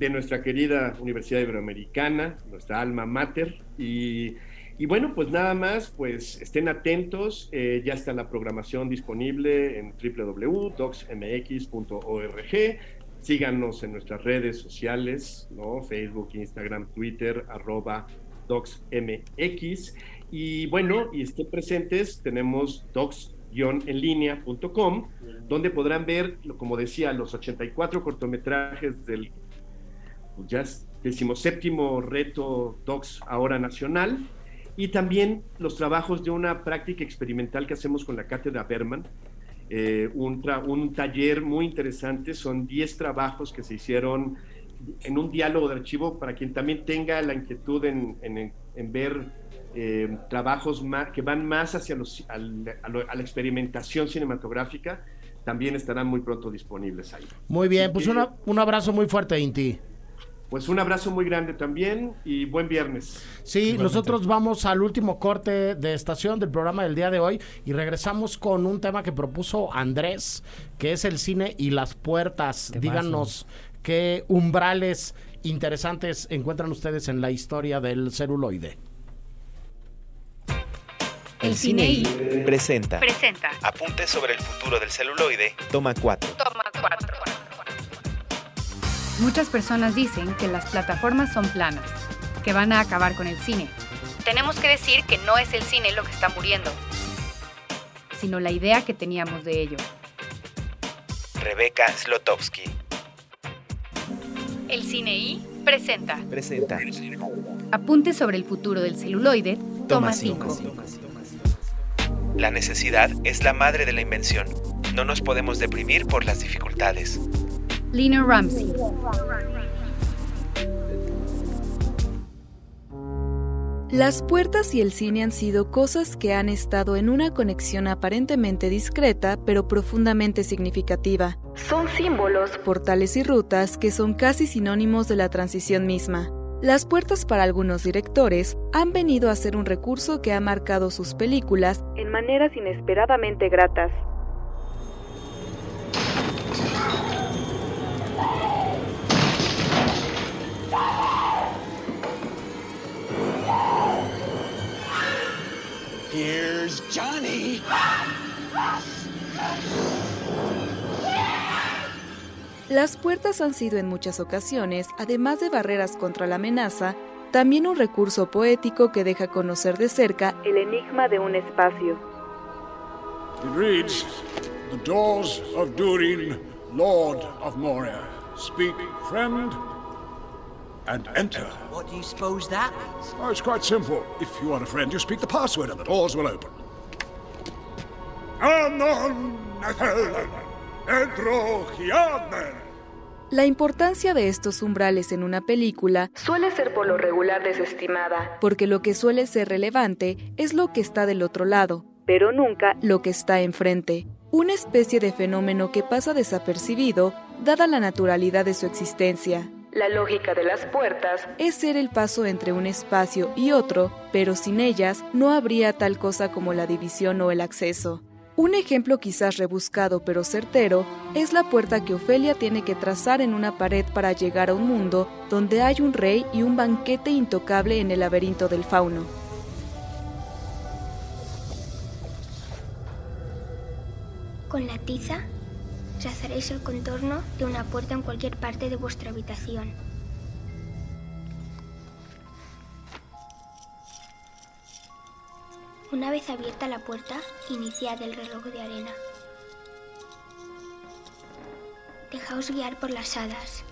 de nuestra querida Universidad Iberoamericana, nuestra alma mater. Y, y bueno, pues nada más, pues estén atentos, eh, ya está la programación disponible en www.docsmx.org. Síganos en nuestras redes sociales, ¿no? Facebook, Instagram, Twitter, arroba docsmx. Y bueno, y estén presentes, tenemos docs-enlinea.com, donde podrán ver, como decía, los 84 cortometrajes del pues ya es decimoséptimo reto Docs ahora nacional, y también los trabajos de una práctica experimental que hacemos con la cátedra Berman, eh, un, un taller muy interesante, son 10 trabajos que se hicieron en un diálogo de archivo para quien también tenga la inquietud en, en- en ver eh, trabajos que van más hacia los- al- a, lo- a la experimentación cinematográfica, también estarán muy pronto disponibles ahí. Muy bien, Así pues que, una- un abrazo muy fuerte, Inti. Pues un abrazo muy grande también y buen viernes. Sí, nosotros vamos al último corte de estación del programa del día de hoy y regresamos con un tema que propuso Andrés, que es el cine y las puertas. Díganos qué umbrales interesantes encuentran ustedes en la historia del celuloide. El Cine I Presenta. presenta Apuntes sobre el futuro del celuloide. Toma 4. Toma 4. Muchas personas dicen que las plataformas son planas, que van a acabar con el cine. Tenemos que decir que no es el cine lo que está muriendo, sino la idea que teníamos de ello. Rebeca Slotowski. El Cine I presenta Presenta. Apuntes sobre el futuro del celuloide, toma 5. La necesidad es la madre de la invención. No nos podemos deprimir por las dificultades. Lina Ramsey. Las puertas y el cine han sido cosas que han estado en una conexión aparentemente discreta, pero profundamente significativa. Son símbolos, portales y rutas que son casi sinónimos de la transición misma. Las puertas para algunos directores han venido a ser un recurso que ha marcado sus películas en maneras inesperadamente gratas. Here's Johnny. Las puertas han sido en muchas ocasiones, además de barreras contra la amenaza, también un recurso poético que deja conocer de cerca el enigma de un espacio. It reads, The doors of Durin, Lord of Moria. Speak, friend, and enter. What do you suppose that means? Oh, it's quite simple. If you are a friend, you speak the password and the doors will open. La importancia de estos umbrales en una película suele ser por lo regular desestimada, porque lo que suele ser relevante es lo que está del otro lado, pero nunca lo que está enfrente. Una especie de fenómeno que pasa desapercibido dada la naturalidad de su existencia. La lógica de las puertas es ser el paso entre un espacio y otro, pero sin ellas no habría tal cosa como la división o el acceso. Un ejemplo quizás rebuscado pero certero es la puerta que Ofelia tiene que trazar en una pared para llegar a un mundo donde hay un rey y un banquete intocable en el laberinto del fauno. Con la tiza trazaréis el contorno de una puerta en cualquier parte de vuestra habitación. Una vez abierta la puerta, iniciad el reloj de arena. Dejaos guiar por las hadas.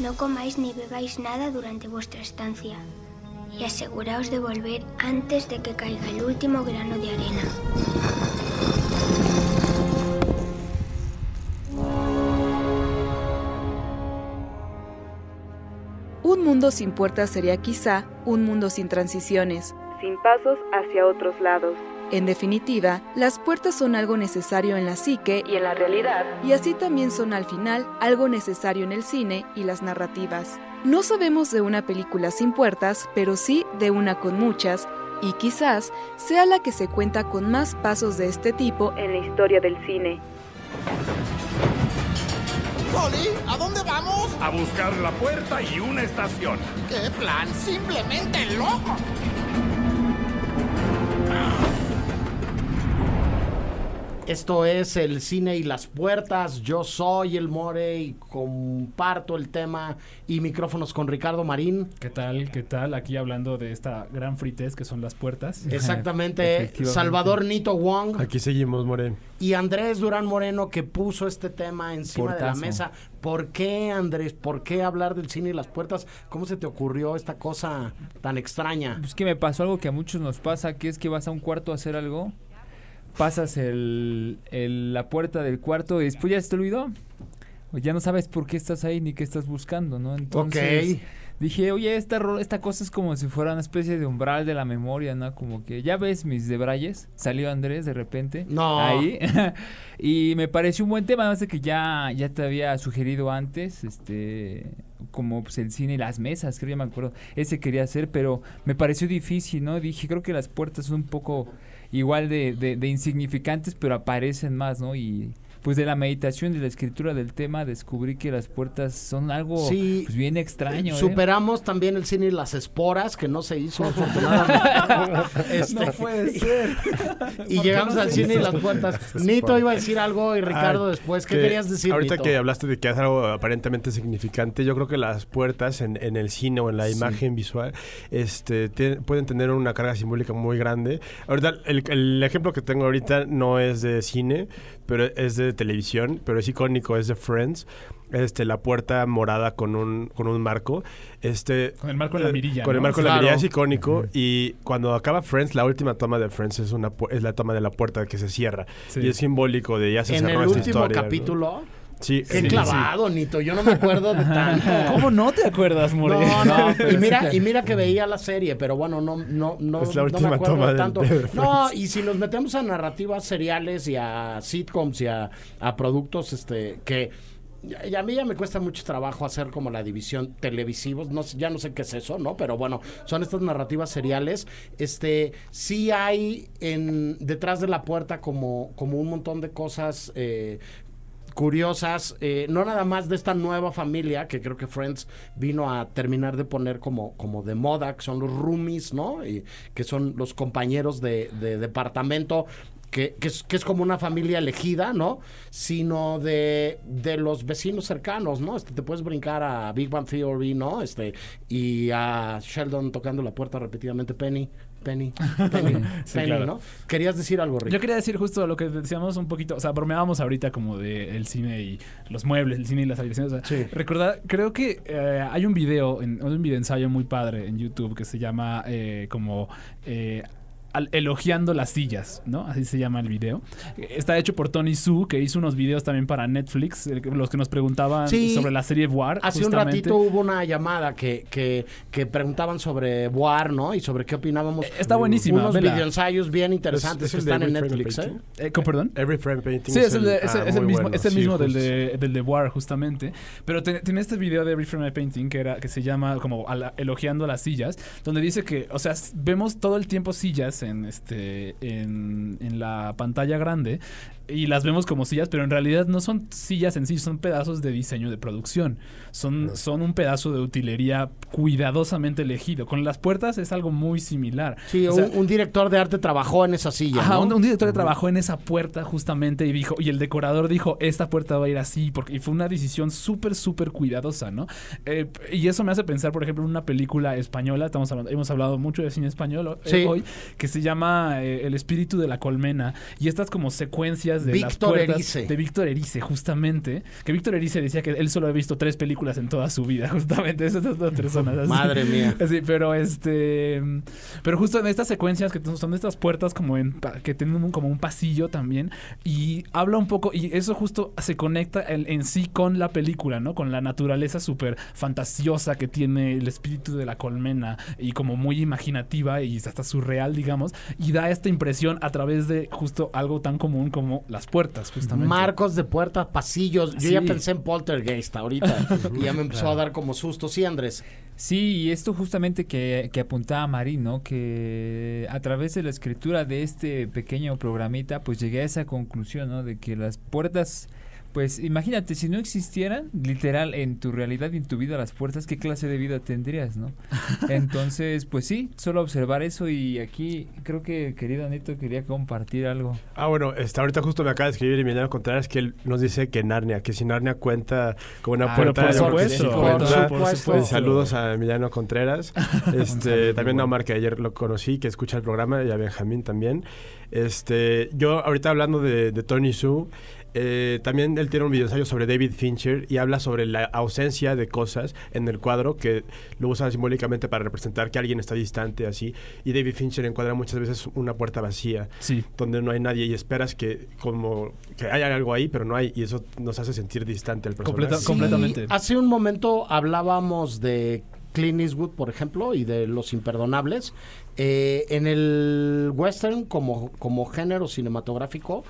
No comáis ni bebáis nada durante vuestra estancia y aseguraos de volver antes de que caiga el último grano de arena. Un mundo sin puertas sería quizá un mundo sin transiciones, sin pasos hacia otros lados. En definitiva, las puertas son algo necesario en la psique y en la realidad, y así también son al final algo necesario en el cine y las narrativas. No sabemos de una película sin puertas, pero sí de una con muchas, y quizás sea la que se cuenta con más pasos de este tipo en la historia del cine. Polly, ¿a dónde vamos? A buscar la puerta y una estación. ¡Qué plan! ¡Simplemente loco! Esto es el cine y las puertas. Yo soy el More y comparto el tema y micrófonos con Ricardo Marín. ¿Qué tal? ¿Qué tal? Aquí hablando de esta gran fritez que son las puertas. Exactamente. Salvador Nito Wong. Aquí seguimos, More. Y Andrés Durán Moreno que puso este tema encima de la mesa. ¿Por qué, Andrés? ¿Por qué hablar del cine y las puertas? ¿Cómo se te ocurrió esta cosa tan extraña? Pues que me pasó algo que a muchos nos pasa, que es que vas a un cuarto a hacer algo, pasas el, el- la puerta del cuarto y después ya se te olvidó. Ya no sabes por qué estás ahí ni qué estás buscando, ¿no? Entonces dije, oye, esta, esta cosa es como si fuera una especie de umbral de la memoria, ¿no? Como que ya ves mis debrayes, salió Andrés de repente. No. Ahí. y me pareció un buen tema, además de que ya, ya te había sugerido antes, este como pues, el cine y las mesas, creo ya me acuerdo, ese quería hacer, pero me pareció difícil, ¿no? Dije, creo que las puertas son un poco igual de, de- de insignificantes, pero aparecen más, ¿no? Y pues de la meditación, de la escritura del tema, descubrí que las puertas son algo Sí. pues, bien extraño. ¿eh? Superamos también el cine y las esporas, que no se hizo afortunadamente. Este, No puede ser. Y ¿Por qué llegamos no al cine y las puertas. Nito iba a decir algo y Ricardo Ah, después. ¿Qué que querías decir, Ahorita Nito? que hablaste de que es algo aparentemente significante, yo creo que las puertas en, en el cine o en la Sí. imagen visual este, te- pueden tener una carga simbólica muy grande. Ahorita, el, el ejemplo que tengo ahorita no es de cine, pero es de televisión, pero es icónico, es de Friends. Este, la puerta morada con un, con un marco. Este, Con el marco en la eh, mirilla, Con el marco en la mirilla es icónico. Y cuando acaba Friends, la última toma de Friends es, una, es la toma de la puerta que se cierra. Sí. Y es simbólico de ya se En cerró el esta último historia. ¿no? Sí, Qué sí, clavado, Nito. Yo no me acuerdo de tanto. ¿Cómo no te acuerdas, More? No, no, y mira, y mira que veía la serie, pero bueno, no, no, no, Es la no última me acuerdo toma de tanto. de no, y si nos metemos a narrativas seriales y a sitcoms y a, a productos este que y a mí ya me cuesta mucho trabajo hacer como la división televisivos, no ya no sé qué es eso, ¿no? Pero bueno, son estas narrativas seriales. Este, sí hay en detrás de la puerta como, como un montón de cosas eh, curiosas, eh, no nada más de esta nueva familia que creo que Friends vino a terminar de poner como, como de moda, que son los roomies, ¿no? Y que son los compañeros de, de departamento. Que, que es, que es como una familia elegida, ¿no? Sino de, de los vecinos cercanos, ¿no? Este, te puedes brincar a Big Bang Theory, ¿no? Este, y a Sheldon tocando la puerta repetidamente, Penny, Penny, Penny, Sí, Penny, claro. ¿no? Querías decir algo, Rick. Yo quería decir justo lo que decíamos un poquito, o sea, bromeábamos ahorita como de el cine y los muebles, el cine y las habitaciones. O sea, recordar, creo que eh, hay un video, en, un video ensayo muy padre en YouTube que se llama eh, como eh, al- elogiando las sillas, ¿no? Así se llama el video. Está hecho por Tony Su, que hizo unos videos también para Netflix, los que nos preguntaban Sí. sobre la serie War. Hace un ratito hubo una llamada que, que, que preguntaban sobre Boar, ¿no? Y sobre qué opinábamos. está buenísima, Unos vela. videoensayos bien interesantes Es- es que están en Netflix, ¿eh? Eh, ¿cómo, perdón? Every Frame Painting Sí, es el, de- ah, es el muy mismo, bueno, es el sí, mismo del, de, del de War, justamente. Pero tiene este video de Every Frame Painting que, era, que se llama como a la- elogiando las sillas, donde dice que, o sea, vemos todo el tiempo sillas en, este, en, en la pantalla grande y las vemos como sillas, pero en realidad no son sillas en sí, son pedazos de diseño de producción. Son, son un pedazo de utilería cuidadosamente elegido. Con las puertas es algo muy similar. Sí, O sea, un, un director de arte trabajó en esa silla. Ajá, ¿no? un, un director que trabajó en esa puerta justamente y dijo, y el decorador dijo, esta puerta va a ir así, porque y fue una decisión súper, súper cuidadosa, ¿no? Eh, y eso me hace pensar, por ejemplo, en una película española, estamos hablando, hemos hablado mucho de cine español eh, Sí. hoy, que se llama eh, El espíritu de la colmena, y estas como secuencias de las Víctor puertas Erice. de Víctor Erice, justamente, que Víctor Erice decía que él solo ha visto tres películas en toda su vida, justamente, esas dos personas. así. Madre mía. Sí, pero este. Pero justo en estas secuencias que son estas puertas como en que tienen un- como un pasillo también. Y habla un poco. Y eso justo se conecta en, en sí con la película, ¿no? Con la naturaleza súper fantasiosa que tiene el espíritu de la colmena. Y como muy imaginativa y hasta surreal, digamos. Y da esta impresión a través de justo algo tan común como las puertas, justamente. Marcos de puertas, pasillos. Yo Sí. ya pensé en Poltergeist ahorita. y ya me empezó a dar como susto. Sí, Andrés. Sí, y esto justamente que, que apuntaba Marín, ¿no? Que a través de la escritura de este pequeño programita, pues llegué a esa conclusión, ¿no? De que las puertas, pues imagínate, si no existieran, literal, en tu realidad y en tu vida las puertas, ¿qué clase de vida tendrías, no? Entonces, pues sí, solo observar eso y aquí creo que querido Neto quería compartir algo. Ah, bueno, este, ahorita justo me acaba de escribir Emiliano Contreras que él nos dice que Narnia, que si Narnia cuenta con una Ah, puerta, por supuesto, cuenta. por supuesto. Y Saludos a Emiliano Contreras. este, también a. Omar, que ayer lo conocí, que escucha el programa, y a Benjamín también. Este, yo ahorita hablando de, de Tony Su, eh, también él tiene un video ensayo sobre David Fincher y habla sobre la ausencia de cosas en el cuadro que lo usa simbólicamente para representar que alguien está distante así y David Fincher encuadra muchas veces una puerta vacía Sí. donde no hay nadie y esperas que como que haya algo ahí pero no hay y eso nos hace sentir distante al personaje. Completa- Sí, completamente. Hace un momento hablábamos de Clint Eastwood, por ejemplo, y de Los Imperdonables. Eh, en el western, como, como género cinematográfico,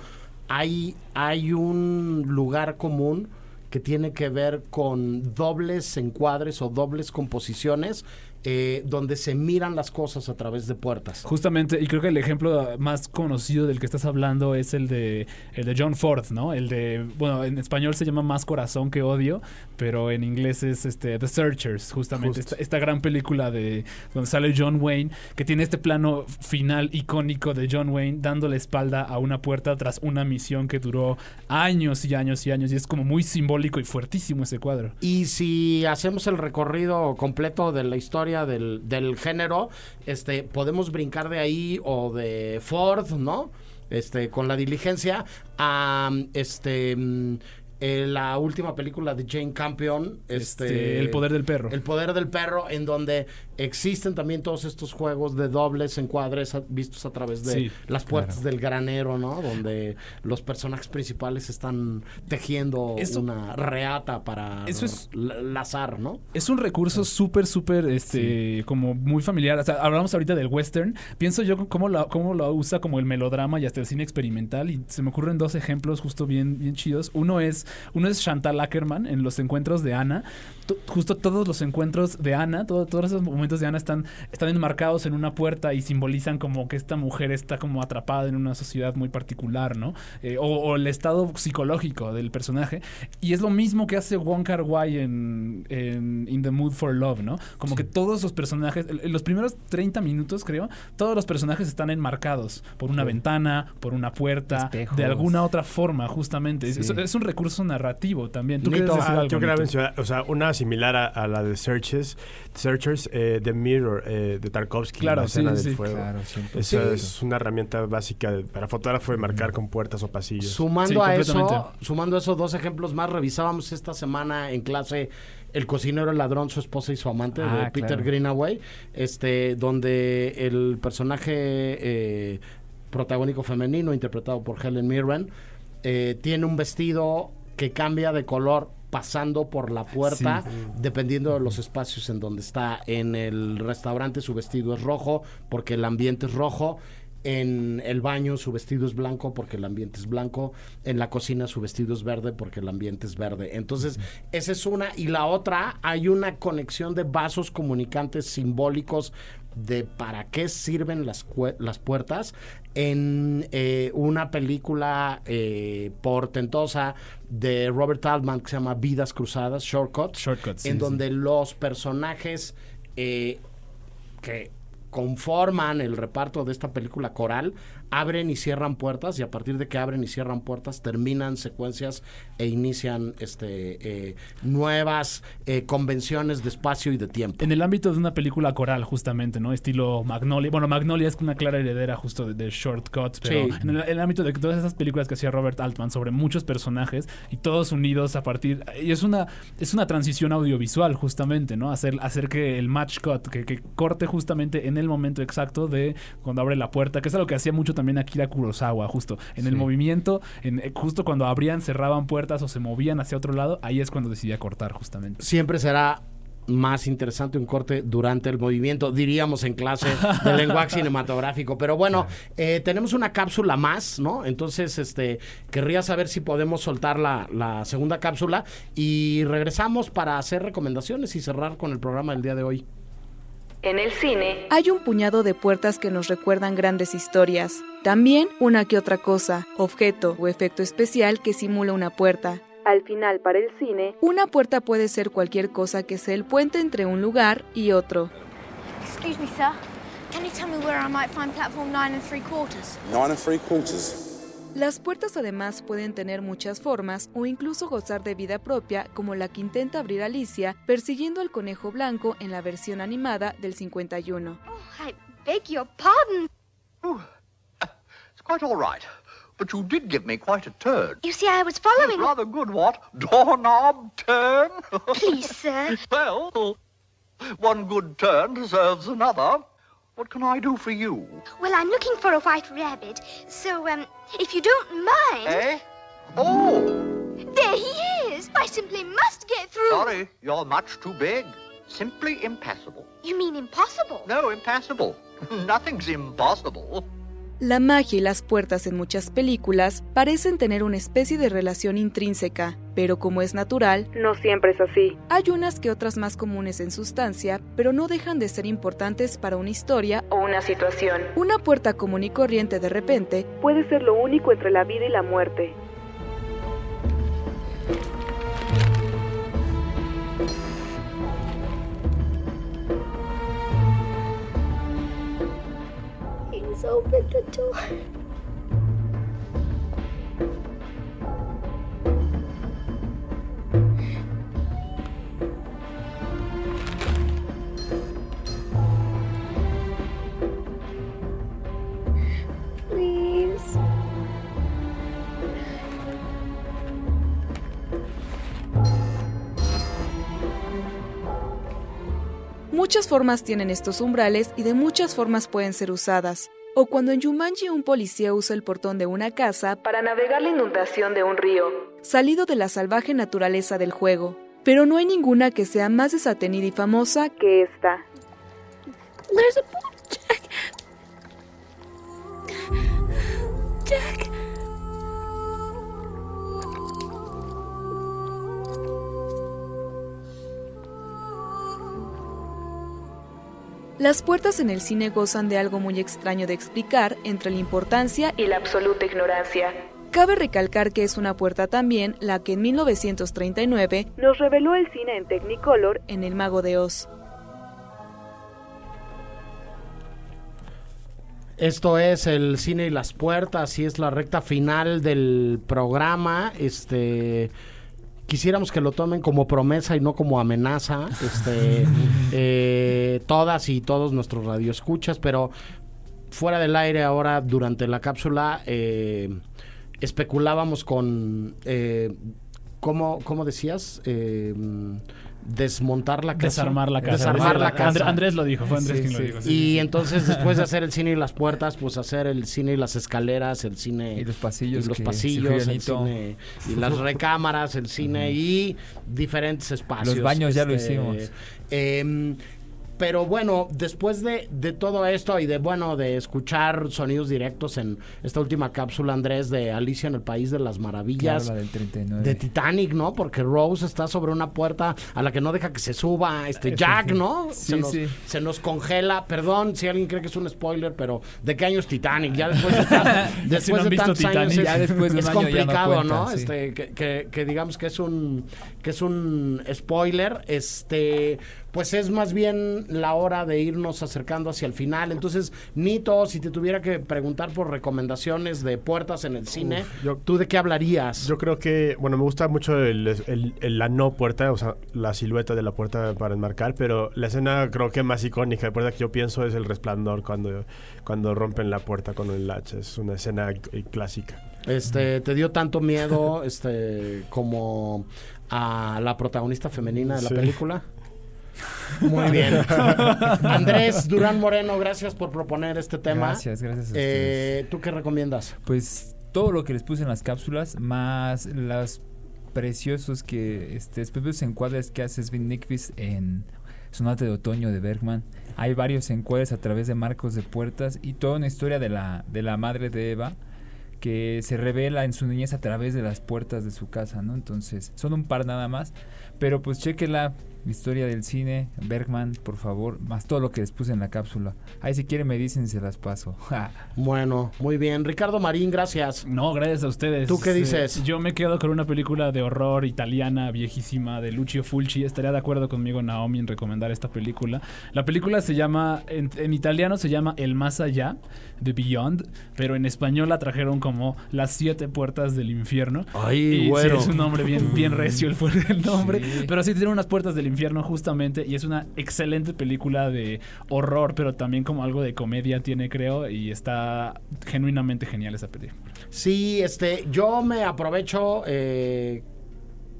hay, hay un lugar común que tiene que ver con dobles encuadres o dobles composiciones eh, donde se miran las cosas a través de puertas. Justamente, y creo que el ejemplo más conocido del que estás hablando es el de el de John Ford, ¿no? El de, bueno, en español se llama Más corazón que odio, pero en inglés es este The Searchers, justamente esta, esta gran película de donde sale John Wayne, que tiene este plano final icónico de John Wayne dándole espalda a una puerta tras una misión que duró años y años y años y es como muy simbólico y fuertísimo ese cuadro. Y si hacemos el recorrido completo de la historia del, del género, este, podemos brincar de ahí o de Ford, ¿no? Este, con la diligencia, a este mm, eh, la última película de Jane Campion, este, Este, El poder del perro. El poder del perro, en donde existen también todos estos juegos de dobles encuadres a- vistos a través de Sí, las puertas del granero, ¿no? Donde los personajes principales están tejiendo Eso- una reata para Eso es- la- lazar, ¿no? Es un recurso súper, súper, este, como muy familiar. O sea, hablamos ahorita del western. Pienso yo cómo lo, cómo lo usa como el melodrama y hasta el cine experimental. Y se me ocurren dos ejemplos justo bien, bien chidos. Uno es, uno es Chantal Ackerman en los encuentros de Ana. To- justo todos los encuentros de Ana, todo- todos esos momentos de Ana están, están enmarcados en una puerta y simbolizan como que esta mujer está como atrapada en una sociedad muy particular, ¿no? Eh, o, o el estado psicológico del personaje. Y es lo mismo que hace Wong Kar Wai en, en In the Mood for Love, ¿no? Como que todos los personajes, en los primeros 30 minutos creo, todos los personajes están enmarcados por una ventana, por una puerta, Espejos. de alguna otra forma, justamente. Es- Sí. Es, es un recurso narrativo también. ¿Tú Nito, quieres decir ah, yo quería mencionar, o sea, una similar a, a la de Searches, Searchers, eh, de The Mirror eh, de Tarkovsky, Claro, la escena sí, del sí. fuego. Claro, 100%. Esa es una herramienta básica de- para fotógrafo de marcar con puertas o pasillos. Sumando Sí, a eso, sumando a eso dos ejemplos más, revisábamos esta semana en clase El cocinero, el ladrón, su esposa y su amante de Ah, Peter claro. Greenaway, este, donde el personaje eh, protagónico femenino, interpretado por Helen Mirren, eh, tiene un vestido que cambia de color pasando por la puerta, Sí. dependiendo de los espacios en donde está. En el restaurante su vestido es rojo porque el ambiente es rojo. En el baño su vestido es blanco porque el ambiente es blanco. En la cocina su vestido es verde porque el ambiente es verde. Entonces, esa es una. Y la otra, hay una conexión de vasos comunicantes simbólicos de para qué sirven las, las puertas en eh, una película eh, portentosa de Robert Altman que se llama Vidas Cruzadas, Shortcuts, Shortcuts, en sí. donde los personajes eh, que conforman el reparto de esta película coral abren y cierran puertas y a partir de que abren y cierran puertas terminan secuencias e inician este eh, nuevas eh, convenciones de espacio y de tiempo. En el ámbito de una película coral, justamente, ¿no? Estilo Magnolia. Bueno, Magnolia es una clara heredera justo de, de Shortcuts, pero Sí. en el, el ámbito de todas esas películas que hacía Robert Altman sobre muchos personajes y todos unidos a partir... Y es una, es una transición audiovisual, justamente, ¿no? Hacer, hacer que el match cut, que, que corte justamente en el momento exacto de cuando abre la puerta, que es algo que hacía mucho también Akira Kurosawa, justo. En el movimiento, en, eh, justo cuando abrían, cerraban puertas o se movían hacia otro lado, ahí es cuando decidía cortar, justamente. Siempre será más interesante un corte durante el movimiento, diríamos en clase de lenguaje cinematográfico. Pero bueno, eh, tenemos una cápsula más, ¿no? Entonces, este, querría saber si podemos soltar la, la segunda cápsula y regresamos para hacer recomendaciones y cerrar con el programa del día de hoy. En el cine hay un puñado de puertas que nos recuerdan grandes historias. También una que otra cosa, objeto o efecto especial que simula una puerta. Al final, para el cine, una puerta puede ser cualquier cosa que sea el puente entre un lugar y otro. Excuse me, sir. Can you tell me where I might find platform nine and three quarters? Nine and three quarters. Las puertas además pueden tener muchas formas o incluso gozar de vida propia, como la que intenta abrir Alicia persiguiendo al conejo blanco en la versión animada del 51. I beg your pardon. It's quite all right. But you did give me quite a turn. You see, I was following. Rather good, what? Doorknob turn? Please, sir. well, one good turn deserves another. What can I do for you? Well, I'm looking for a white rabbit, so um, if you don't mind. Eh? Oh, There he is. I simply must get through. sorry, you're much too big. Simply impassable. You mean impossible? No, impassable. Nothing's impossible. La magia y las puertas en muchas películas parecen tener una especie de relación intrínseca, pero como es natural, no siempre es así. Hay unas que otras más comunes en sustancia, pero no dejan de ser importantes para una historia o una situación. Una puerta común y corriente de repente puede ser lo único entre la vida y la muerte. Muchas formas tienen estos umbrales y de muchas formas pueden ser usadas. O cuando en Jumanji un policía usa el portón de una casa para navegar la inundación de un río, salido de la salvaje naturaleza del juego. Pero no hay ninguna que sea más desatenida y famosa que esta. There's a Jack. Jack. Las puertas en el cine gozan de algo muy extraño de explicar entre la importancia y la absoluta ignorancia. Cabe recalcar que es una puerta también la que en 1939 nos reveló el cine en Technicolor en El Mago de Oz. Esto es el cine y las puertas y es la recta final del programa. Este quisiéramos que lo tomen como promesa y no como amenaza, este, eh, todas y todos nuestros radioescuchas, pero fuera del aire ahora durante la cápsula eh, especulábamos con, eh, ¿cómo, cómo decías? Eh, desmontar la casa. Desarmar la casa. Desarmar la casa. Andrés lo dijo, fue Andrés quien lo dijo. sí, y entonces después de hacer el cine y las puertas, pues hacer el cine y las escaleras, el cine Y los pasillos y los pasillos, el cine y las recámaras, el cine y diferentes espacios. Los baños ya lo este, hicimos. em, pero bueno, después de, de todo esto y de bueno de escuchar sonidos directos en esta última cápsula, Andrés, de Alicia en el País de las Maravillas. Claro, la del 39. De Titanic, ¿no? Porque Rose está sobre una puerta a la que no deja que se suba este Jack, ¿no? Sí, se, nos, sí. se nos congela. Perdón si alguien cree que es un spoiler, pero ¿de qué año es Titanic? Ya después de, tan- Si después no de tantos años es, ya después de un es año ya no complicado, cuenta, ¿no? sí. Este, que, que- que digamos que es un que es un spoiler. Este, pues es más bien la hora de irnos acercando hacia el final. Entonces, Nito, si te tuviera que preguntar por recomendaciones de puertas en el cine, Uf, yo- ¿tú de qué hablarías? Yo creo que, bueno, me gusta mucho el, el- el- la no puerta, o sea, la silueta de la puerta para enmarcar, pero la escena creo que más icónica de puerta que yo pienso es el resplandor cuando, cuando rompen la puerta con el hacha. Es una escena clásica. Este, ¿te dio tanto miedo este como a la protagonista femenina de la Sí. película? Muy bien. Andrés Durán Moreno, gracias por proponer este tema. Gracias, gracias a Eh, ¿Tú qué recomiendas? Pues todo lo que les puse en las cápsulas, más los preciosos que este, específicos encuadres que hace Sven Nykvist en Sonata de Otoño de Bergman. Hay varios encuadres a través de marcos de puertas y toda una historia de la, de la madre de Eva que se revela en su niñez a través de las puertas de su casa, ¿no? Entonces, son un par nada más, pero pues chequela historia del cine, Bergman, por favor, más todo lo que les puse en la cápsula. Ahí si quieren me dicen se las paso. Bueno, muy bien. Ricardo Marín, gracias. No, gracias a ustedes. ¿Tú qué Eh, dices? yo me quedo con una película de horror italiana viejísima de Lucio Fulci. Estaría de acuerdo conmigo Naomi en recomendar esta película. La película se llama, en, en italiano se llama El Más Allá, de Beyond, pero en español la trajeron como Las Siete Puertas del Infierno. Ay, y sí, güero. es un nombre bien, bien recio el nombre, pero sí tiene unas puertas del infierno justamente y es una excelente película de horror, pero también como algo de comedia tiene creo y está genuinamente genial esa película. Sí, este, yo me aprovecho eh,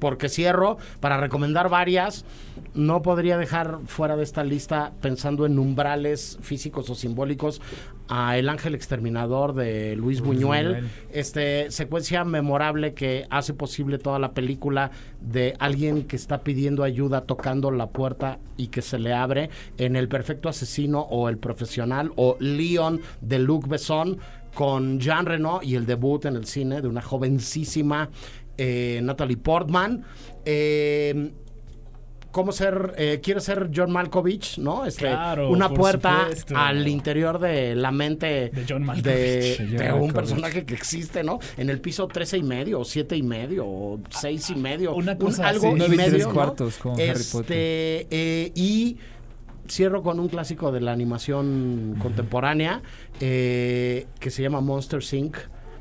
porque cierro para recomendar varias. No podría dejar fuera de esta lista pensando en umbrales físicos o simbólicos a El Ángel Exterminador de Luis Buñuel. Buñuel. Este secuencia memorable que hace posible toda la película de alguien que está pidiendo ayuda tocando la puerta y que se le abre en El Perfecto Asesino o El Profesional o Leon de Luc Besson con Jean Reno y el debut en el cine de una jovencísima eh, Natalie Portman. Eh, ¿Cómo ser, eh, quiere ser John Malkovich, ¿no? Este, Claro, una por puerta supuesto. al interior de la mente De John Malkovich. de, De John de un Malkovich. personaje que existe, ¿no? En el piso 13 y medio, o 7 y medio, o 6 y medio. Una un- cosa algo así. y Nueve tres medio, ¿no? cuartos, Harry este, Potter. eh, y cierro con un clásico de la animación contemporánea eh, que se llama Monster Inc.,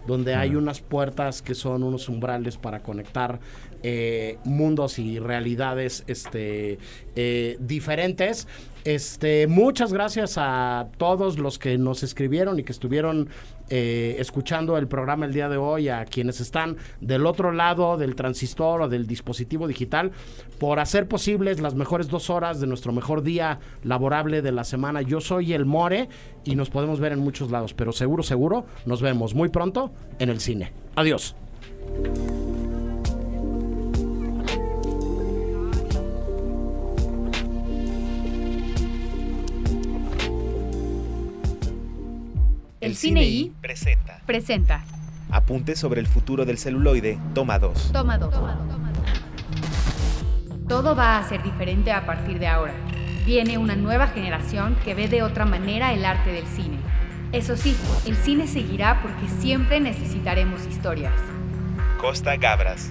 donde hay unas puertas que son unos umbrales para conectar eh, mundos y realidades este, eh, diferentes. Este, muchas gracias a todos los que nos escribieron y que estuvieron eh, escuchando el programa el día de hoy, a quienes están del otro lado del transistor o del dispositivo digital, por hacer posibles las mejores dos horas de nuestro mejor día laborable de la semana. Yo soy el More y nos podemos ver en muchos lados, pero seguro, seguro, nos vemos muy pronto en el cine. Adiós. El Cine I presenta presenta Apuntes sobre el futuro del celuloide, toma 2. Toma dos. Todo va a ser diferente a partir de ahora. Viene una nueva generación que ve de otra manera el arte del cine. Eso sí, el cine seguirá porque siempre necesitaremos historias. Costa Gabras.